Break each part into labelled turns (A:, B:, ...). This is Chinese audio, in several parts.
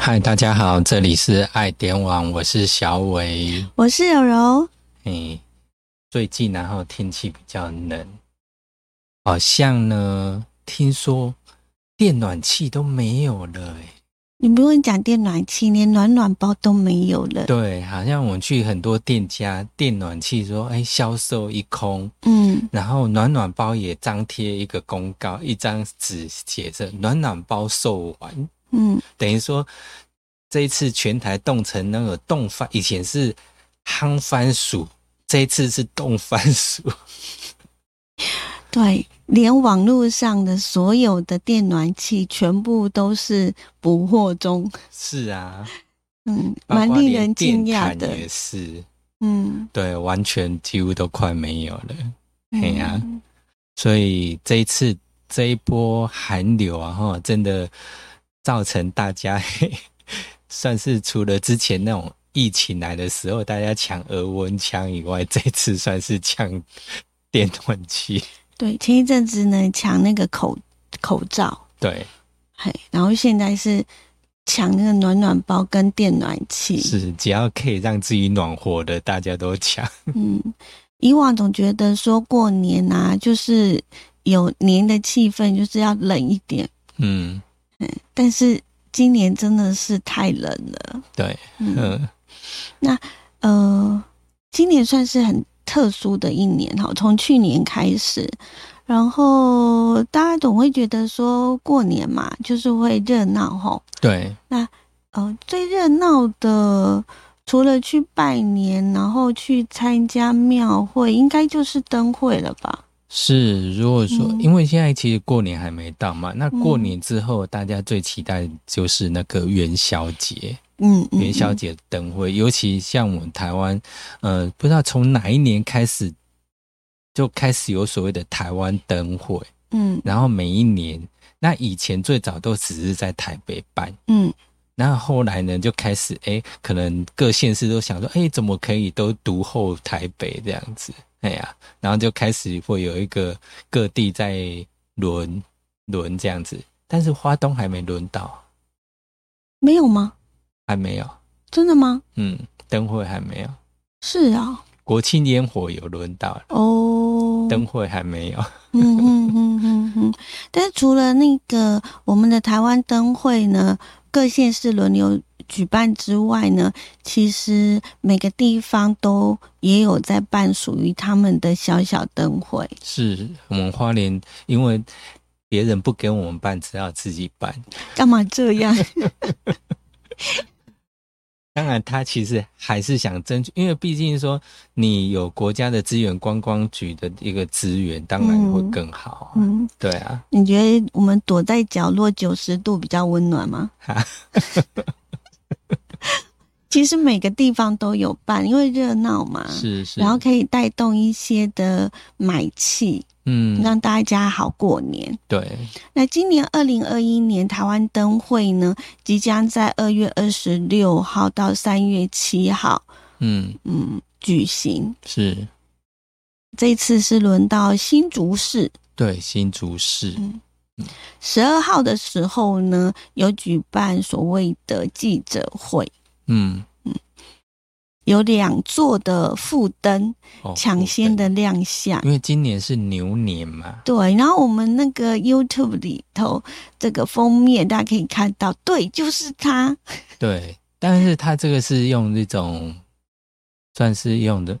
A: 嗨，大家好，这里是爱点网，我是小伟。
B: 我是柔柔。
A: 哎，最近然后天气比较冷，好像呢，听说电暖气都没有了、哎，
B: 你不用讲电暖气，连暖暖包都没有了。
A: 对，好像我去很多店家，电暖气说，哎，销售一空，
B: 嗯，
A: 然后暖暖包也张贴一个公告，一张纸写着暖暖包售完，
B: 嗯，
A: 等于说这一次全台冻成那个冻番，以前是夯番薯，这一次是冻番薯。
B: 对，连网络上的所有的电暖器全部都是补货中，
A: 是啊，
B: 嗯，蛮令人惊讶的。
A: 也是，
B: 嗯，
A: 对，完全几乎都快没有了。哎呀。
B: 嗯
A: 所以这一次这一波寒流啊，哈，真的造成大家嘿 算是除了之前那种疫情来的时候大家抢额温枪以外，这次算是抢电暖气。
B: 对，前一阵子呢抢那个口口罩，
A: 对，
B: 嘿，然后现在是抢那个暖暖包跟电暖气。
A: 是只要可以让自己暖和的，大家都抢。
B: 嗯，以往总觉得说过年啊，就是有年的气氛，就是要冷一点。
A: 嗯，
B: 但是今年真的是太冷了。
A: 对，
B: 嗯，
A: 那，
B: 呃，今年算是很特殊的一年哈，从去年开始，然后大家总会觉得说过年嘛，就是会热闹哈。
A: 对，那
B: 呃，最热闹的。除了去拜年，然后去参加庙会，应该就是灯会了吧？
A: 是。如果说，
B: 嗯。
A: 因为现在其实过年还没到嘛，那过年之后，大家最期待就是那个元宵节。
B: 嗯，嗯
A: 元宵，节灯会，尤其像我们台湾，呃，不知道从哪一年开始就开始有所谓的台湾灯会，
B: 嗯。
A: 然后每一年，那以前最早都只是在台北办，
B: 嗯。
A: 那后后来呢就开始，哎，可能各县市都想说，哎，怎么可以都独后台北这样子，哎呀，然后就开始会有一个各地在轮轮这样子，但是花东还没轮到，
B: 没有吗？
A: 还没有，
B: 真的吗？
A: 嗯，灯会还没有。
B: 是啊，
A: 国庆烟火有轮到了，
B: 哦，
A: 灯会还没有。
B: 嗯嗯嗯嗯嗯。但是除了那个我们的台湾灯会呢，各县市轮流举办之外呢，其实每个地方都也有在办属于他们的小小灯会。
A: 是我们花莲，因为别人不给我们办，只好自己办。
B: 干嘛这样？
A: 当然，他其实还是想争取，因为毕竟说你有国家的资源，观光局的一个资源，当然会更好。
B: 嗯，
A: 对啊，
B: 你觉得我们躲在角落九十度比较温暖吗？
A: 哈
B: 其实每个地方都有办，因为热闹嘛。
A: 是是，
B: 然后可以带动一些的买气，
A: 嗯，
B: 让大家好过年。
A: 对，
B: 那今年二零二一年台湾灯会呢，即将在二月二十六号到三月七号，
A: 嗯，
B: 嗯，举行。
A: 是。
B: 这次是轮到新竹市，
A: 对新竹市，
B: 十二号的时候呢，有举办所谓的记者会，
A: 嗯。
B: 嗯，有两座的副灯
A: 哦
B: 抢先的，亮相。
A: 因为今年是牛年嘛，
B: 对，然后我们那个 YouTube 里头这个封面，大家可以看到，对，就是它。
A: 对，但是他这个是用那种算是用的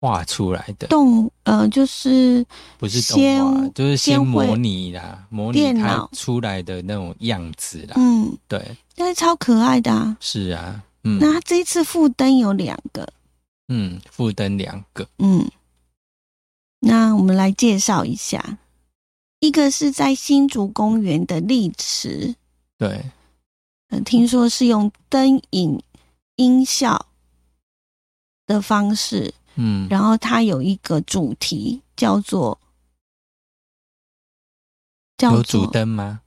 A: 画出来的，
B: 动呃，就是
A: 不是动画，
B: 先
A: 就是先模拟啦，模拟它出来的那种样子啦。
B: 嗯，
A: 对，
B: 但是超可爱的啊。
A: 是啊，嗯。
B: 那他这一次副灯有两个，
A: 嗯，副灯两个，
B: 嗯，那我们来介绍一下，一个是在新竹公园的丽池，
A: 对，
B: 呃，听说是用灯影音效的方式，
A: 嗯，
B: 然后它有一个主题叫做叫
A: 有主灯吗？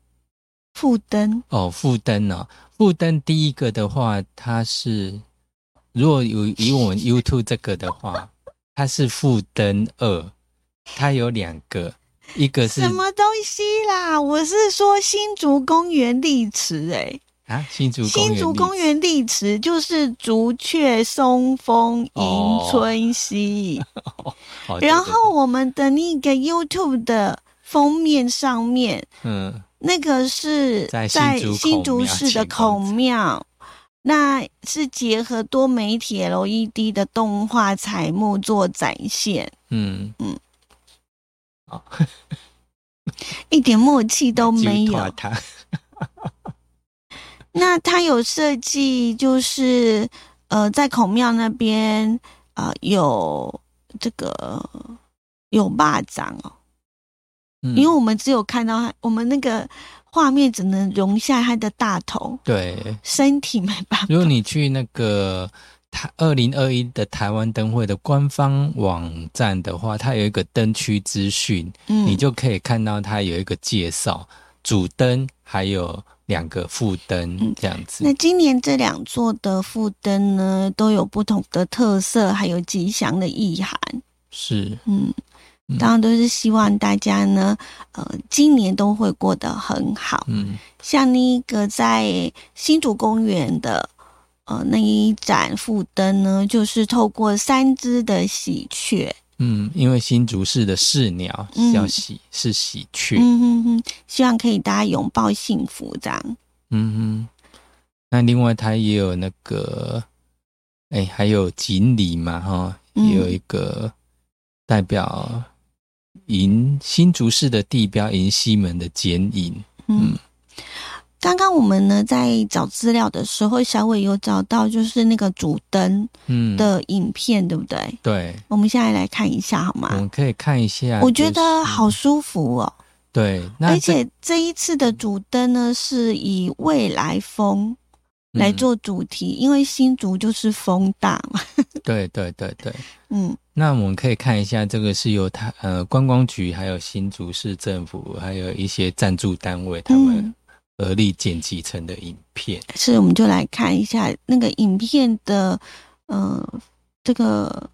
B: 副灯，
A: 哦，副灯哦，副灯第一个的话，它是如果有以我们 YouTube 这个的话，它是副灯二，它有两个，一个是
B: 什么东西啦？我是说新竹公园丽池哎、
A: 啊，新竹
B: 新竹公园地池就是竹雀松风迎春溪，然后我们的那个 YouTube 的封面上面，嗯，那个是在新竹市的孔庙，那是结合多媒体 LED 的动画彩幕做展现，嗯。嗯，好，一点默契都没有。那他有设计，就是呃，在孔庙那边啊，有这个有蚂蚱哦，因为我们只有看到他，我们那个画面只能容下他的大头，
A: 对，
B: 身体没办法。
A: 如果你去那个台二零二一的台湾灯会的官方网站的话，它有一个灯区资讯，嗯，你就可以看到它有一个介绍主灯还有。两个副灯这样子。
B: 那今年这两座的副灯呢，都有不同的特色，还有吉祥的意涵。
A: 是，
B: 嗯，当然都是希望大家呢，呃，今年都会过得很好。嗯，像那个在新竹公园的，呃，那一盏副灯呢，就是透过三只的喜鹊。
A: 嗯，因为新竹市的市鸟叫喜是喜鹊，
B: 嗯嗯嗯，希望可以大家拥抱幸福这样。嗯
A: 哼，那另外它也有那个，哎，还有锦鲤嘛，哈，也有一个代表银新竹市的地标银西门的剪影，嗯。
B: 刚刚我们呢在找资料的时候，小伟有找到就是那个主灯的影片，对不对？
A: 对，
B: 我们现在来看一下好吗？
A: 我们可以看一下，
B: 我觉得好舒服哦。
A: 对，
B: 而且这一次的主灯呢是以未来风来做主题，因为新竹就是风大嘛。
A: 对对对对，嗯，那我们可以看一下，这个是由他呃观光局还有新竹市政府还有一些赞助单位他们。合力剪辑成的影片，
B: 是我们就来看一下那个影片的，呃，这个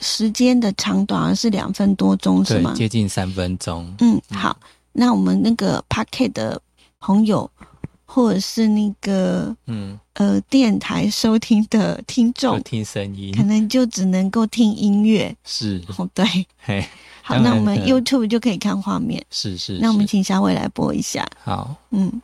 B: 时间的长短是两分多钟，是吗？
A: 接近三分钟。
B: 嗯，好，那我们那个 Pocket 的朋友，或者是那个，嗯，呃，电台收听的听众，
A: 听声音，
B: 可能就只能够听音乐。
A: 是，
B: 哦，对，嘿。好，那我们 YouTube 就可以看画面。
A: 是是，
B: 那我们请小伟来播一下。
A: 好，嗯。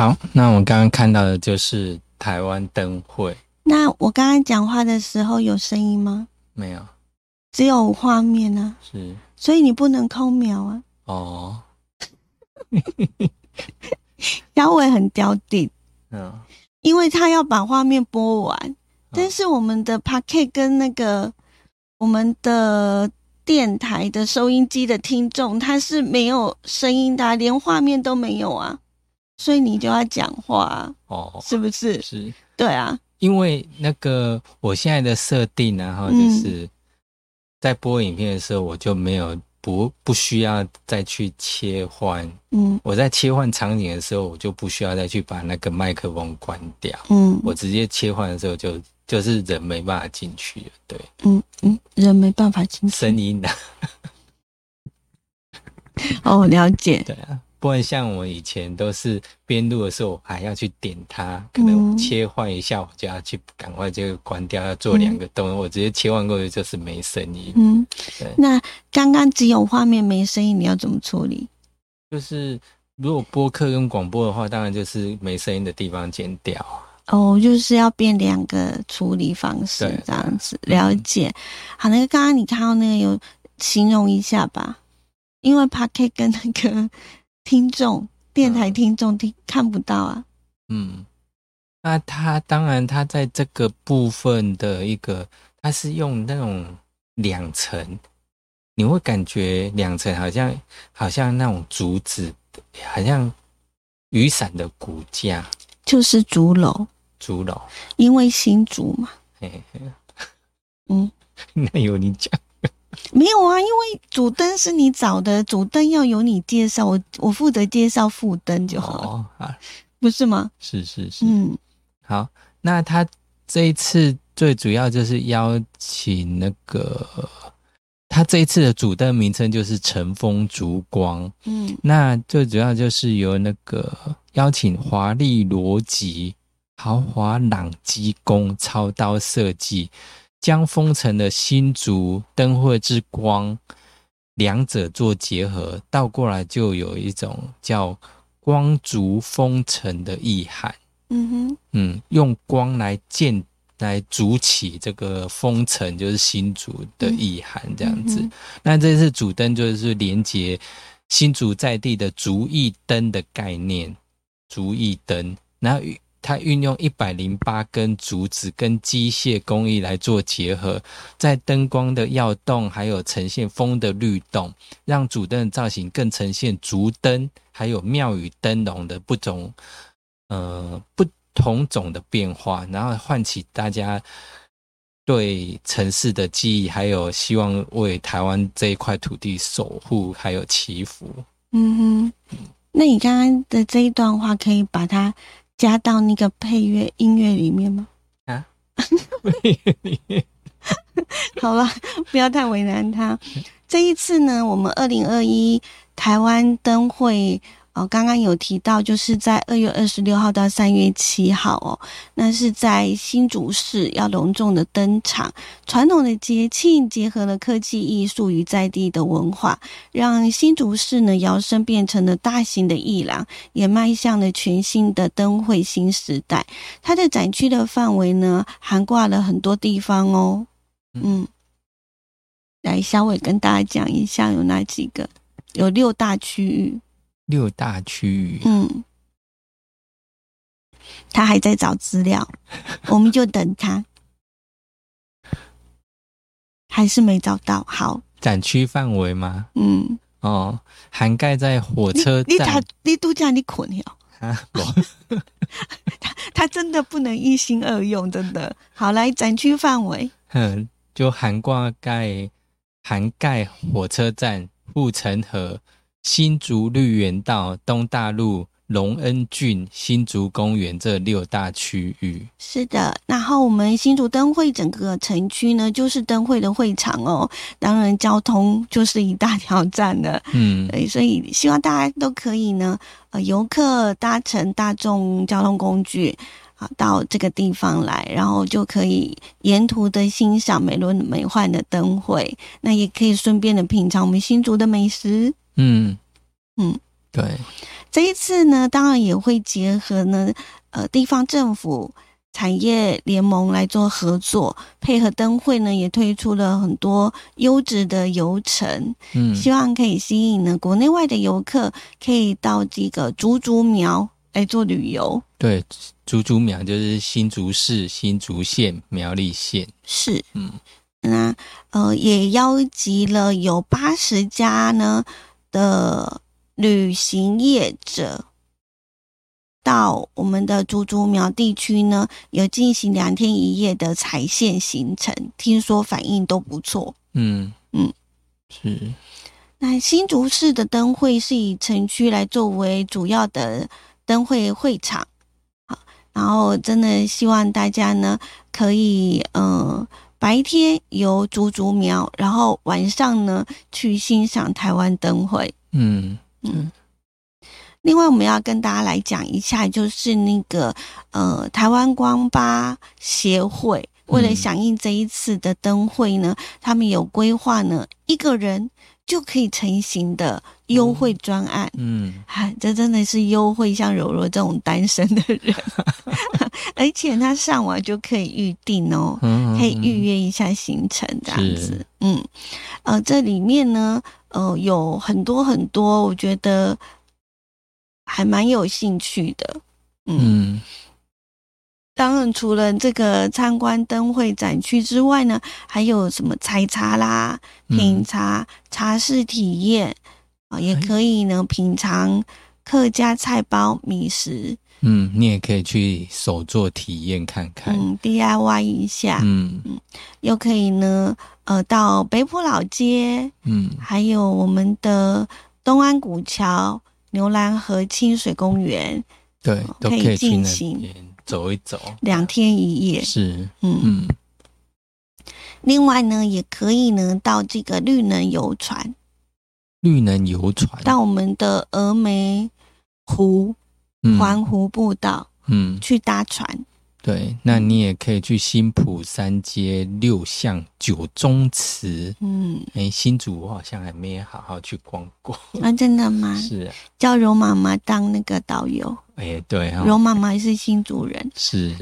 A: 好，那我刚刚看到的就是台湾灯会，
B: 那我刚刚讲话的时候有声音吗？
A: 没有，
B: 只有画面啊，
A: 是。
B: 所以你不能抠秒啊。
A: 哦，
B: 小伟很刁定，
A: 嗯，
B: 因为他要把画面播完，但是我们的 p a k e t 跟那个我们的电台的收音机的听众，他是没有声音的啊、连画面都没有啊，所以你就要讲话啊，
A: 哦，
B: 是不是？
A: 是。
B: 对啊，
A: 因为那个我现在的设定然后，就
B: 嗯
A: 是在播影片的时候，我就没有不不需要再去切换。
B: 嗯。
A: 我在切换场景的时候，我就不需要再去把那个麦克风关掉，
B: 嗯。
A: 我直接切换的时候就就是人没办法进去了，对，
B: 嗯嗯，人没办法进去。
A: 声音的，
B: 哦，了解，
A: 对啊。不然像我以前都是边录的时候，我还要去点它，可能
B: 嗯
A: 切换一下，我就要去赶快就关掉，要做两个动作，我直接切换过去就是没声音。
B: 嗯
A: 对，
B: 那刚刚只有画面没声音，你要怎么处理？
A: 就是如果播客跟广播的话，当然就是没声音的地方剪掉。
B: 哦，就是要变两个处理方式
A: 对，
B: 这样子了解。好，那个刚刚你看到那个有形容一下吧，因为 p a k 跟那个听众电台
A: 嗯
B: 听众听看不到啊。
A: 嗯，那他当然，他在这个部分的一个，他是用那种两层，你会感觉两层好像好像那种竹子，好像雨伞的骨架。
B: 就是竹楼，
A: 竹篓。
B: 因为新竹嘛，
A: 嘿嘿。
B: 嗯，
A: 那有你讲，
B: 没有啊，因为主灯是你找的，主灯要由你介绍，我我负责介绍副灯就好了，
A: 哦，啊，
B: 不是吗？
A: 是是是，
B: 嗯。
A: 好，那他这一次最主要就是邀请那个，他这一次的主灯名称就是乘风烛光，
B: 嗯。
A: 那最主要就是由那个邀请华丽逻辑、豪华朗基工操刀设计，将封城的新竹灯会之光两者做结合，倒过来就有一种叫光烛封城的意涵。
B: 嗯哼，
A: 嗯，用光来建来筑起这个封城，就是新竹的意涵这样子。
B: 嗯
A: 那这次主灯就是连接新竹在地的竹艺灯的概念，竹艺灯，然后它运用一百零八根竹子跟机械工艺来做结合，在灯光的耀动，还有呈现风的律动，让主灯的造型更呈现竹灯还有庙宇灯笼的不同呃不同种的变化，然后唤起大家对城市的记忆，还有希望为台湾这一块土地守护，还有祈福。
B: 嗯哼，那你刚刚的这一段话可以把它加到那个配乐音乐里面吗？啊 好了，不要太为难他。这一次呢，我们二零二一台湾灯会哦，刚刚有提到，就是在二月二十六号到三月七号哦，那是在新竹市要隆重的登场。传统的节庆结合了科技艺术与在地的文化，让新竹市呢摇身变成了大型的艺廊，也迈向了全新的灯会新时代。它的展区的范围呢，涵挂了很多地方哦。嗯，来，小伟跟大家讲一下有哪几个？有六大区域。
A: 六大区域，
B: 嗯，他还在找资料，我们就等他。还是没找到，好，
A: 展区范围吗？
B: 嗯，
A: 哦，涵盖在火
B: 你
A: 车
B: 你他
A: 站。
B: 你度假你困了，
A: 啊，我。
B: 他真的不能一心二用，真的。好，来展区范围，
A: 嗯，就涵盖涵盖火车站、护城河、新竹绿园道、东大路、隆恩郡、新竹公园这六大区域。
B: 是的。然后我们新竹灯会整个城区呢，就是灯会的会场哦，当然交通就是一大挑战了。
A: 嗯，
B: 对，所以希望大家都可以呢，呃，游客搭乘大众交通工具啊，到这个地方来，然后就可以沿途的欣赏美轮美奂的灯会，那也可以顺便的品尝我们新竹的美食。
A: 嗯。
B: 嗯，
A: 对，
B: 这一次呢，当然也会结合呢，呃，地方政府。产业联盟来做合作，配合灯会呢，也推出了很多优质的游程，嗯，希望可以吸引呢国内外的游客，可以到这个竹竹苗来做旅游。
A: 对，竹竹苗就是新竹市新竹县苗栗县，
B: 是，嗯，那呃也邀集了有八十家呢的旅行业者。到我们的竹竹苗地区呢，有进行两天一夜的踩线行程，听说反应都不错。嗯嗯，是。那新竹市的灯会是以城区来作为主要的灯会会场，好，然后真的希望大家呢可以，嗯，白天游竹竹苗，然后晚上呢去欣赏台湾灯会。嗯嗯。另外，我们要跟大家来讲一下，就是那个呃，台湾光巴协会为了响应这一次的灯会呢，他们有规划呢，一个人就可以成型的优惠专案。嗯，嗨，这真的是优惠，像柔柔这种单身的人，而且他上网就可以预定哦，可以预约一下行程这样子。嗯，呃，这里面呢，呃，有很多很多，我觉得。还蛮有兴趣的，嗯，当然除了这个参观灯会展区之外呢，还有什么采茶啦、品茶、茶室体验啊，也可以呢品尝客家菜包米食。
A: 嗯，你也可以去手做体验看看，
B: 嗯，DIY 一下，嗯嗯，又可以呢，呃，到北浦老街，嗯，还有我们的东安古桥。牛栏河清水公园，
A: 对，都可以进行走一走，
B: 两天一夜
A: 是，嗯嗯。
B: 另外呢，也可以呢到这个绿能游船，
A: 绿能游船
B: 到我们的峨眉湖环湖步道，嗯，去搭船。
A: 对，那你也可以去新浦三街六巷九宗祠。嗯，哎，新竹我好像还没好好去逛过。
B: 啊，真的吗？
A: 是，
B: 叫柔妈妈当那个导游。
A: 哎，对，
B: 柔妈妈是新竹人。
A: 是，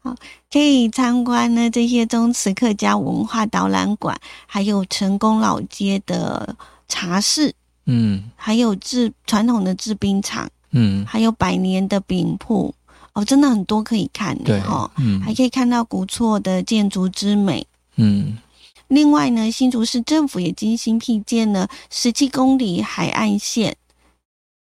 B: 好，可以参观呢这些宗祠客家文化导览馆，还有成功老街的茶室。嗯，还有制传统的制冰厂。嗯，还有百年的饼铺。哦，真的很多可以看的哈，嗯，还可以看到古厝的建筑之美，嗯。另外呢，新竹市政府也精心辟建了十七公里海岸线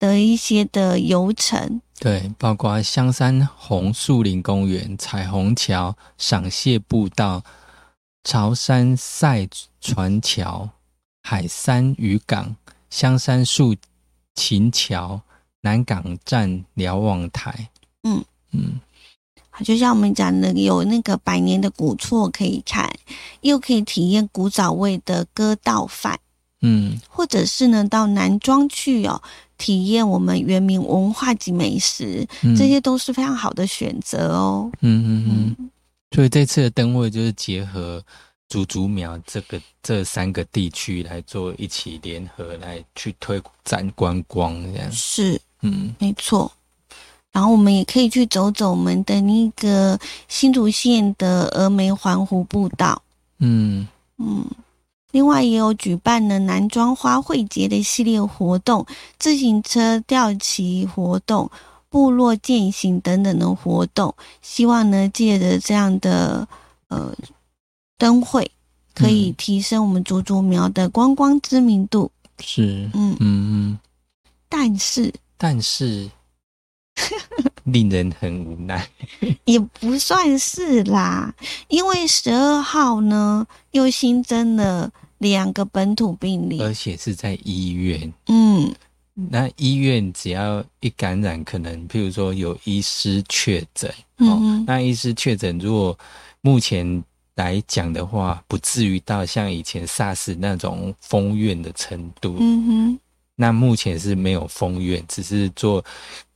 B: 的一些的游程，
A: 对，包括香山红树林公园、彩虹桥、赏蟹步道、潮山赛船桥、海山渔港、香山树琴桥、南港站瞭望台，嗯。
B: 嗯，就像我们讲的，有那个百年的古厝可以看，又可以体验古早味的割稻饭，嗯，或者是呢到南庄去哦，体验我们原民文化及美食，这些都是非常好的选择哦。嗯
A: 嗯嗯，所以这次的灯会就是结合竹竹苗这个这三个地区来做一起联合来去推展观光，这样。
B: 是，嗯，没错。然后我们也可以去走走我们的那个新竹县的峨眉环湖步道，嗯。嗯，另外也有举办了男装花卉节的系列活动、自行车吊旗活动、部落践行等等的活动，希望呢借着这样的呃灯会，可以提升我们竹竹苗的观光知名度。
A: 是，嗯嗯嗯，
B: 但是
A: 但是。令人很无奈，
B: 也不算是啦，因为十二号呢又新增了两个本土病例，
A: 而且是在医院。嗯，那医院只要一感染，可能譬如说有医师确诊，哦，那医师确诊，如果目前来讲的话，不至于到像以前 SARS 那种封院的程度。嗯哼，那目前是没有封院，只是做。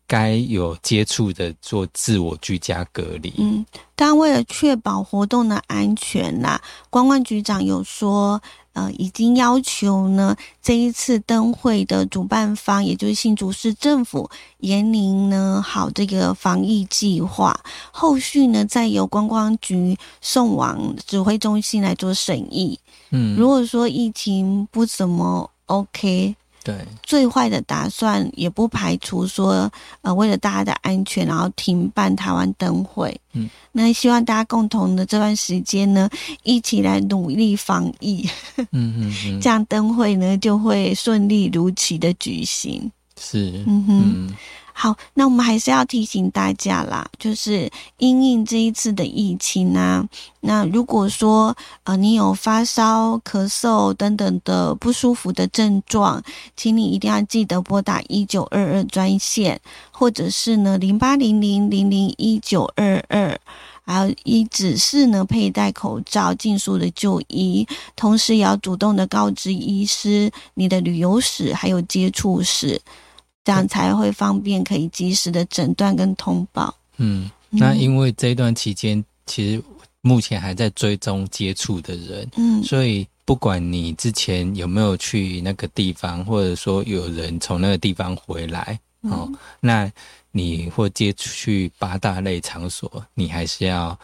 A: 该有接触的做自我居家隔离。
B: 嗯，但为了确保活动的安全呐，观光局长有说。呃，已经要求呢，这一次灯会的主办方，也就是新竹市政府，严明呢好这个防疫计划，后续呢再由观光局送往指挥中心来做审议。嗯，如果说疫情不怎么 OK。
A: 对，
B: 最坏的打算也不排除说，呃，为了大家的安全，然后停办台湾灯会。嗯，那希望大家共同的这段时间呢，一起来努力防疫。嗯嗯嗯，这样灯会呢就会顺利如期的举行。
A: 是，嗯哼。
B: 好，那我们还是要提醒大家啦，就是因应这一次的疫情啊，那如果说呃你有发烧、咳嗽等等的不舒服的症状，请你一定要记得拨打一九二二专线，或者是呢零八零零零零一九二二，还有一指示呢佩戴口罩，尽速的就医，同时也要主动的告知医师你的旅游史还有接触史。这样才会方便，可以及时的诊断跟通报。
A: 嗯，那因为这段期间，其实目前还在追踪接触的人，嗯，所以不管你之前有没有去那个地方，或者说有人从那个地方回来，哦，那你或接触去八大类场所，你还是要。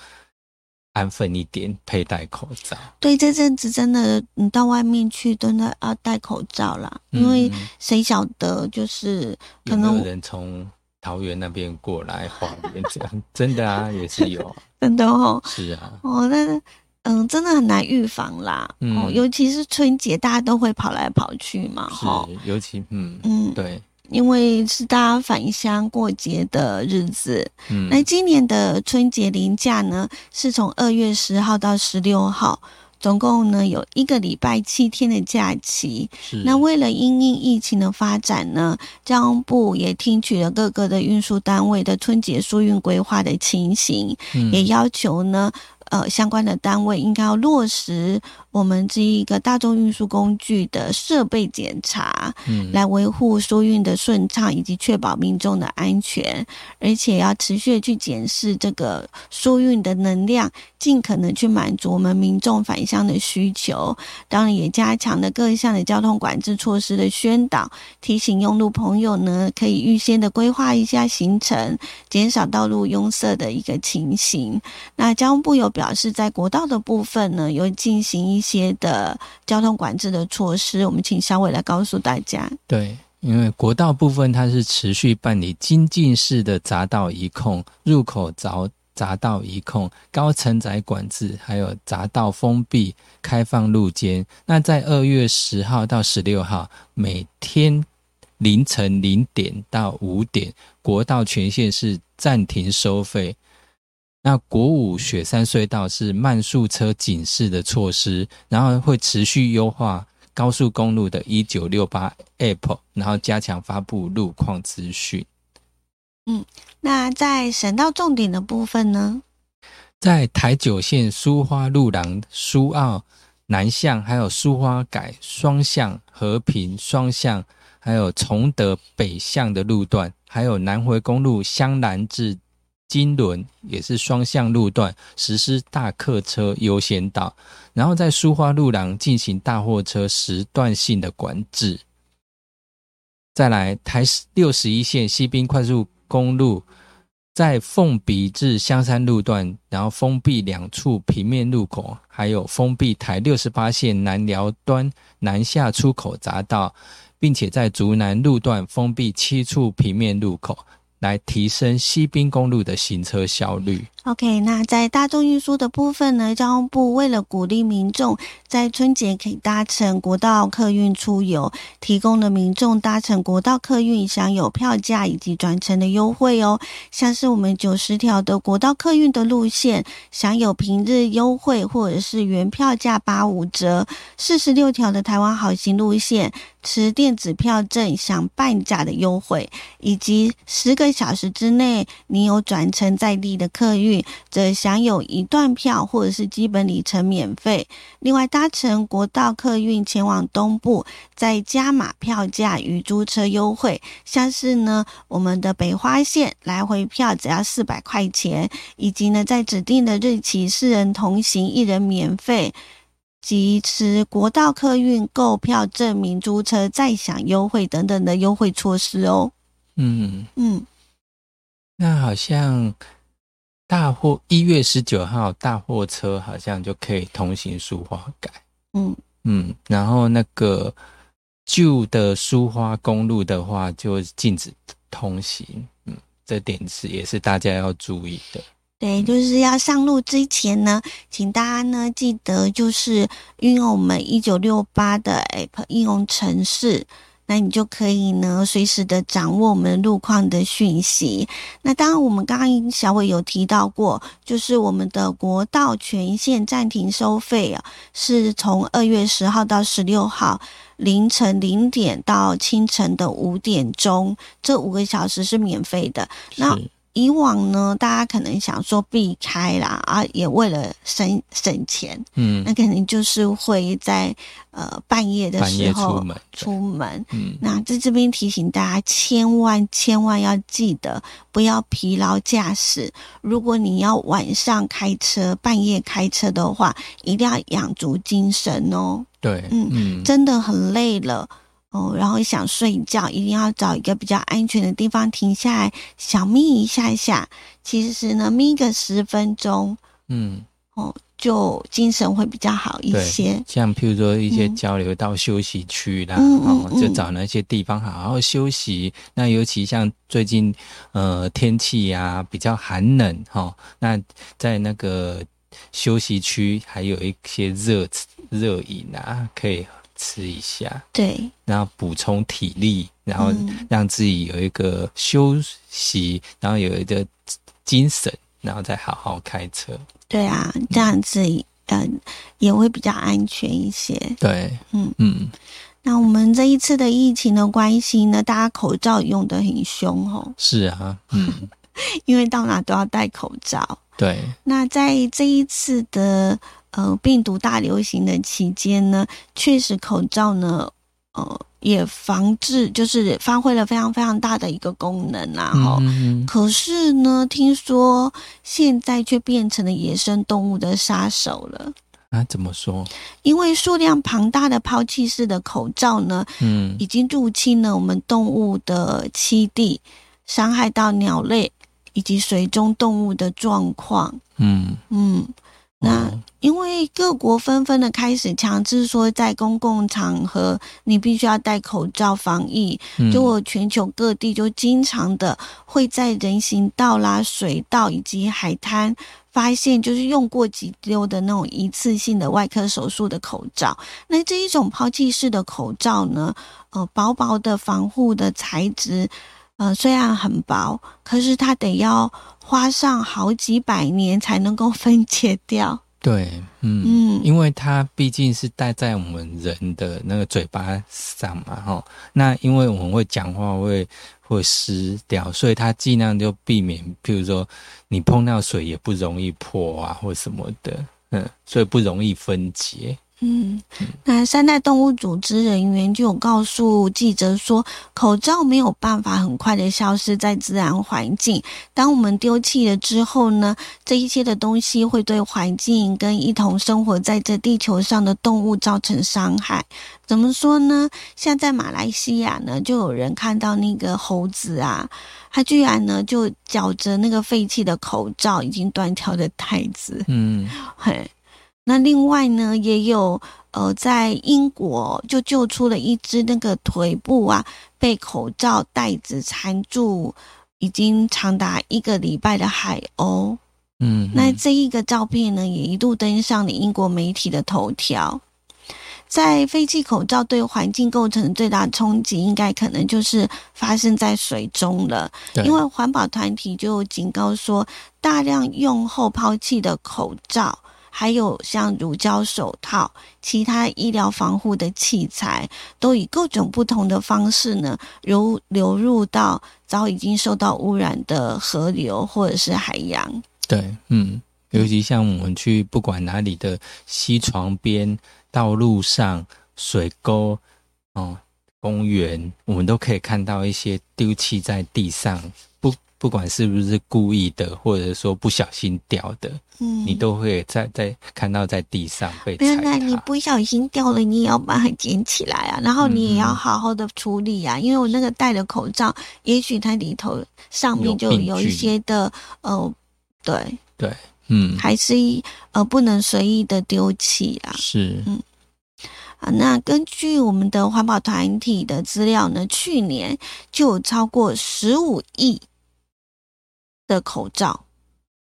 A: 安分一点，佩戴口罩。
B: 对，这阵子真的，你到外面去，真的要戴口罩啦，因为谁晓得，就是可能
A: 有人从桃园那边过来花莲这样，真的啊，也是有，
B: 真的哦，
A: 是啊，
B: 哦，那嗯，真的很难预防啦，哦，尤其是春节，大家都会跑来跑去嘛，
A: 哈，尤其嗯嗯，对。
B: 因为是大家返乡过节的日子，嗯，那今年的春节连假呢，是从二月十号到十六号，总共呢有一个礼拜七天的假期。那为了因应疫情的发展呢，交通部也听取了各个的运输单位的春节疏运规划的情形，也要求呢。呃，相关的单位应该要落实我们这一个大众运输工具的设备检查，嗯，来维护疏运的顺畅以及确保民众的安全，而且要持续的去检视这个疏运的能量，尽可能去满足我们民众返乡的需求。当然，也加强了各项的交通管制措施的宣导，提醒用路朋友呢，可以预先的规划一下行程，减少道路拥塞的一个情形。那交通部有表。表示在国道的部分呢，有进行一些的交通管制的措施。我们请小伟来告诉大家。
A: 对，因为国道部分它是持续办理精进式的匝道移控、入口匝匝道移控、高承载管制，还有匝道封闭、开放路肩。那在二月十号到十六号，每天凌晨零点到五点，国道全线是暂停收费。那国五雪山隧道是慢速车警示的措施，然后会持续优化高速公路的一九六八 App，然后加强发布路况资讯。
B: 嗯，那在省道重点的部分呢？
A: 在台九线苏花路廊苏澳南向，还有苏花改双向和平双向，还有崇德北向的路段，还有南回公路香兰至。金轮也是双向路段实施大客车优先道，然后在苏花路廊进行大货车时段性的管制。再来台六十一线西滨快速公路在凤鼻至香山路段，然后封闭两处平面路口，还有封闭台六十八线南寮端南下出口匝道，并且在竹南路段封闭七处平面路口。来提升西滨公路的行车效率。
B: OK，那在大众运输的部分呢？交通部为了鼓励民众在春节可以搭乘国道客运出游，提供了民众搭乘国道客运享有票价以及转乘的优惠哦。像是我们九十条的国道客运的路线，享有平日优惠或者是原票价八五折；四十六条的台湾好行路线，持电子票证享半价的优惠，以及十个小时之内你有转乘在地的客运。运，则享有一段票或者是基本里程免费。另外，搭乘国道客运前往东部，再加码票价与租车优惠，像是呢我们的北花线来回票只要四百块钱，以及呢在指定的日期四人同行一人免费。及持国道客运购票证明租车再享优惠等等的优惠措施哦。
A: 嗯，
B: 嗯，
A: 那好像大货一月十九号大货车好像就可以通行苏花改。
B: 嗯
A: 嗯，然后那个旧的苏花公路的话就禁止通行。嗯，这点是也是大家要注意的。
B: 对，就是要上路之前呢，请大家呢记得就是运用我们一九六八的 App 应用程式，那你就可以呢随时的掌握我们路况的讯息。那当然，我们刚刚小伟有提到过，就是我们的国道全线暂停收费啊，是从二月十号到十六号凌晨零点到清晨的五点钟，这五个小时是免费的。那以往呢，大家可能想说避开啦，啊，也为了省省钱，
A: 嗯
B: 那，肯定就是会在呃半夜的时候
A: 出门。
B: 出门。
A: 嗯
B: 那在这边提醒大家，千万千万要记得不要疲劳驾驶。如果你要晚上开车、半夜开车的话，一定要养足精神哦。
A: 对，
B: 嗯
A: 嗯
B: 真的很累了哦，然后想睡觉，一定要找一个比较安全的地方停下来，小眯一下下。其实呢，眯个十分钟
A: 嗯，
B: 哦，就精神会比较好一些。
A: 像譬如说一些
B: 嗯
A: 交流到休息区啦，哦，就
B: 嗯
A: 找那些地方好好休息。那尤其像最近呃天气呀、比较寒冷哈、哦，那在那个休息区还有一些热热饮啊，可以吃一下，
B: 对，
A: 然后补充体力，然后
B: 嗯。
A: 让自己有一个休息，然后有一个精神，然后再好好开车。
B: 对啊，这样子嗯、也会比较安全一些。
A: 对，
B: 嗯。
A: 嗯，
B: 那我们这一次的疫情的关系呢，大家口罩用的很凶哦，
A: 是啊，嗯，
B: 因为到哪都要戴口罩。
A: 对，
B: 那在这一次的呃病毒大流行的期间呢，确实口罩呢，呃，也防治就是发挥了非常非常大的一个功能啦，哈、
A: 嗯，
B: 可是呢，听说现在却变成了野生动物的杀手了。
A: 啊，怎么说？
B: 因为数量庞大的抛弃式的口罩呢，
A: 嗯
B: 已经入侵了我们动物的栖地，伤害到鸟类以及水中动物的状况。
A: 嗯，
B: 嗯，那
A: 哦
B: 因为各国纷纷的开始强制说，在公共场合你必须要戴口罩防疫，
A: 嗯
B: 就我全球各地就经常的会在人行道啦、水道以及海滩发现，就是用过几丢的那种一次性的外科手术的口罩。那这一种抛弃式的口罩呢，呃，薄薄的防护的材质，呃，虽然很薄，可是它得要花上好几百年才能够分解掉。
A: 对，嗯。
B: 嗯，
A: 因为它毕竟是戴在我们人的那个嘴巴上嘛，哈，那因为我们会讲话会会湿掉，所以它尽量就避免，譬如说你碰到水也不容易破啊，或什么的，嗯，所以不容易分解。
B: 嗯，那三代动物组织人员就有告诉记者说，口罩没有办法很快的消失在自然环境。当我们丢弃了之后呢，这一些的东西会对环境跟一同生活在这地球上的动物造成伤害。怎么说呢？像在马来西亚呢，就有人看到那个猴子啊，它居然呢就嚼着那个废弃的口罩已经断掉的袋子。
A: 嗯
B: 嘿，那另外呢，也有呃，在英国就救出了一只那个腿部啊被口罩袋子缠住，已经长达一个礼拜的海鸥。
A: 嗯，
B: 那这一个照片呢，也一度登上了英国媒体的头条。在废弃口罩对环境构成的最大冲击，应该可能就是发生在水中了。因为环保团体就警告说，大量用后抛弃的口罩，还有像乳胶手套、其他医疗防护的器材，都以各种不同的方式呢，流流入到早已经受到污染的河流或者是海洋。
A: 对，嗯，尤其像我们去不管哪里的溪床边、道路上、水沟哦、公园，我们都可以看到一些丢弃在地上，不不管是不是故意的，或者说不小心掉的，
B: 嗯，
A: 你都会在在看到在地上被踩
B: 原来你。不小心掉了，你也要把它捡起来啊，然后你也要
A: 嗯
B: 好好的处理啊，因为我那个戴的口罩，也许它里头上面就有一些的呃，对，
A: 对，嗯，
B: 还是呃不能随意的丢弃啦。
A: 是，嗯。
B: 啊，那根据我们的环保团体的资料呢，去年就有超过十五亿的口罩，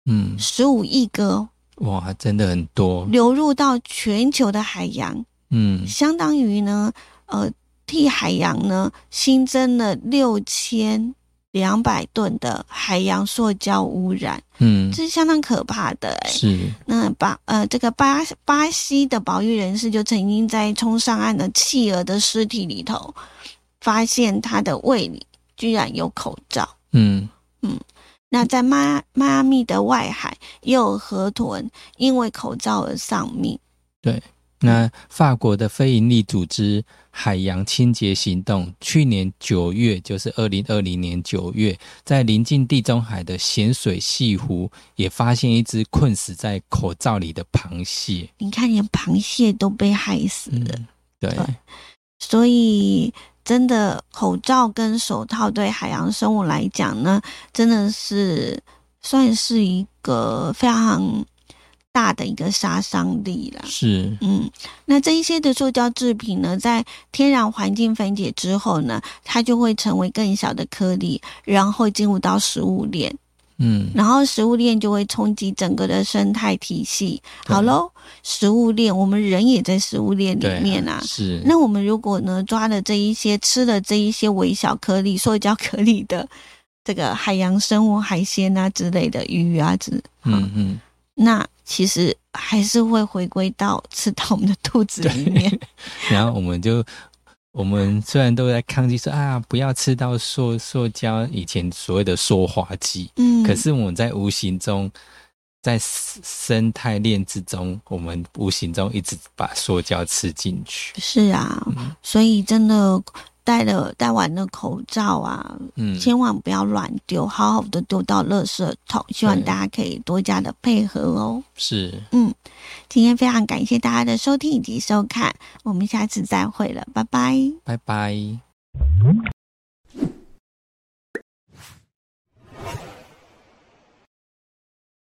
A: 嗯，
B: 十五亿个哦
A: 哇，真的很多，
B: 流入到全球的海洋，
A: 嗯，
B: 相当于呢，呃，替海洋呢新增了六千两百吨的海洋塑胶污染，
A: 嗯，
B: 这是相当可怕的哎、
A: 是，
B: 那巴呃，这个巴巴西的保育人士就曾经在冲上岸的企鹅的尸体里头，发现它的胃里居然有口罩。
A: 嗯。
B: 嗯，那在迈迈阿密的外海也有河豚因为口罩而丧命。
A: 对那法国的非营利组织海洋清洁行动，去年九月，就是二零二零年九月，在临近地中海的咸水西湖，也发现一只困死在口罩里的螃蟹。
B: 你看，连螃蟹都被害死了。
A: 嗯，对，
B: 对所以，真的口罩跟手套对海洋生物来讲呢，真的是算是一个非常大的一个杀伤力啦。
A: 是，
B: 嗯，那这一些的塑胶制品呢，在天然环境分解之后呢，它就会成为更小的颗粒，然后进入到食物链，
A: 嗯，
B: 然后食物链就会冲击整个的生态体系。好喽，食物链，我们人也在食物链里面啊。
A: 是，
B: 那我们如果呢抓了这一些吃了这一些微小颗粒、塑胶颗粒的这个海洋生物、海鲜啊之类的鱼啊之，
A: 嗯嗯，
B: 那其实还是会回归到吃到我们的肚子里面。
A: 然后我们就。我们虽然都在抗拒说啊，不要吃到塑塑胶，以前所谓的塑化剂，
B: 嗯，
A: 可是我们在无形中，在生生态链之中，我们无形中一直把塑胶吃进去。
B: 是啊，
A: 嗯
B: 所以真的戴了戴完的口罩啊，
A: 嗯，
B: 千万不要乱丢，好好的丢到垃圾桶。希望大家可以多加的配合哦。
A: 是嗯，
B: 今天非常感谢大家的收听以及收看，我们下次再会了，拜拜，
A: 拜拜。